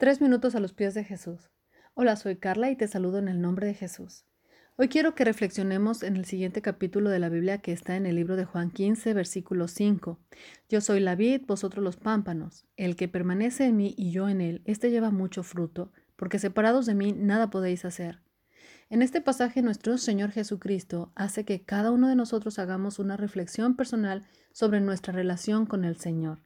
Tres minutos a los pies de Jesús. Hola, soy Carla y te saludo en el nombre de Jesús. Hoy quiero que reflexionemos en el siguiente capítulo de la Biblia que está en el libro de Juan 15, versículo 5. Yo soy la vid, vosotros los pámpanos. El que permanece en mí y yo en él, éste lleva mucho fruto, porque separados de mí nada podéis hacer. En este pasaje nuestro Señor Jesucristo hace que cada uno de nosotros hagamos una reflexión personal sobre nuestra relación con el Señor.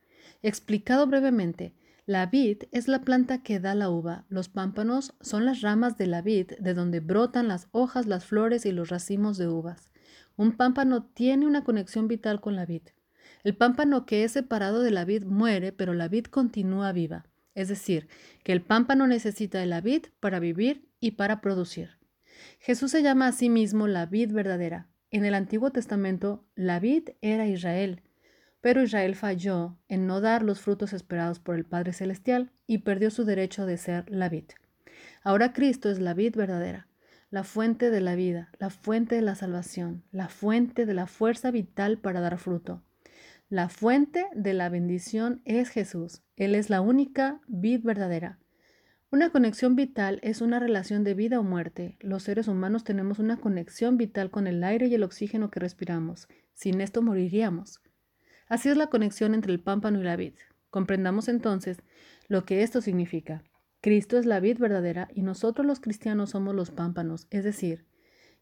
Explicado brevemente, la vid es la planta que da la uva, los pámpanos son las ramas de la vid de donde brotan las hojas, las flores y los racimos de uvas. Un pámpano tiene una conexión vital con la vid. El pámpano que es separado de la vid muere, pero la vid continúa viva. Es decir, que el pámpano necesita de la vid para vivir y para producir. Jesús se llama a sí mismo la vid verdadera. En el Antiguo Testamento, la vid era Israel, pero Israel falló en no dar los frutos esperados por el Padre Celestial y perdió su derecho de ser la vid. Ahora Cristo es la vid verdadera, la fuente de la vida, la fuente de la salvación, la fuente de la fuerza vital para dar fruto. La fuente de la bendición es Jesús. Él es la única vid verdadera. Una conexión vital es una relación de vida o muerte. Los seres humanos tenemos una conexión vital con el aire y el oxígeno que respiramos. Sin esto moriríamos. Así es la conexión entre el pámpano y la vid. Comprendamos entonces lo que esto significa. Cristo es la vid verdadera y nosotros los cristianos somos los pámpanos, es decir,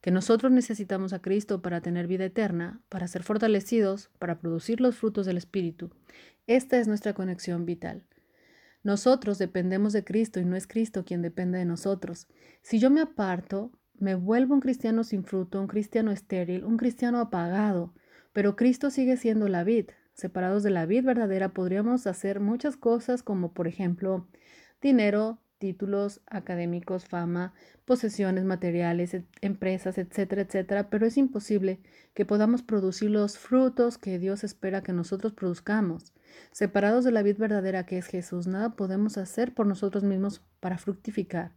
que nosotros necesitamos a Cristo para tener vida eterna, para ser fortalecidos, para producir los frutos del Espíritu. Esta es nuestra conexión vital. Nosotros dependemos de Cristo y no es Cristo quien depende de nosotros. Si yo me aparto, me vuelvo un cristiano sin fruto, un cristiano estéril, un cristiano apagado, pero Cristo sigue siendo la vid. Separados de la vid verdadera podríamos hacer muchas cosas como por ejemplo dinero, títulos académicos, fama, posesiones materiales, empresas, etcétera, etcétera, pero es imposible que podamos producir los frutos que Dios espera que nosotros produzcamos. Separados de la vid verdadera que es Jesús, nada podemos hacer por nosotros mismos para fructificar.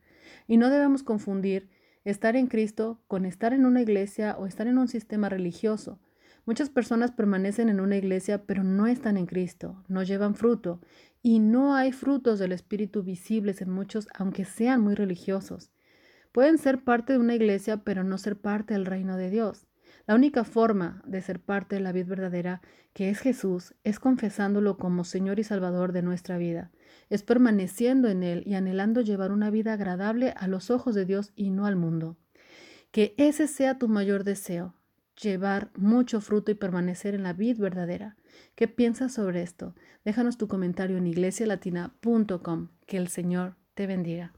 Y no debemos confundir estar en Cristo con estar en una iglesia o estar en un sistema religioso. Muchas personas permanecen en una iglesia pero no están en Cristo, no llevan fruto y no hay frutos del Espíritu visibles en muchos aunque sean muy religiosos. Pueden ser parte de una iglesia pero no ser parte del reino de Dios. La única forma de ser parte de la vida verdadera, que es Jesús, es confesándolo como Señor y Salvador de nuestra vida, es permaneciendo en Él y anhelando llevar una vida agradable a los ojos de Dios y no al mundo. Que ese sea tu mayor deseo, llevar mucho fruto y permanecer en la vid verdadera. ¿Qué piensas sobre esto? Déjanos tu comentario en iglesialatina.com. Que el Señor te bendiga.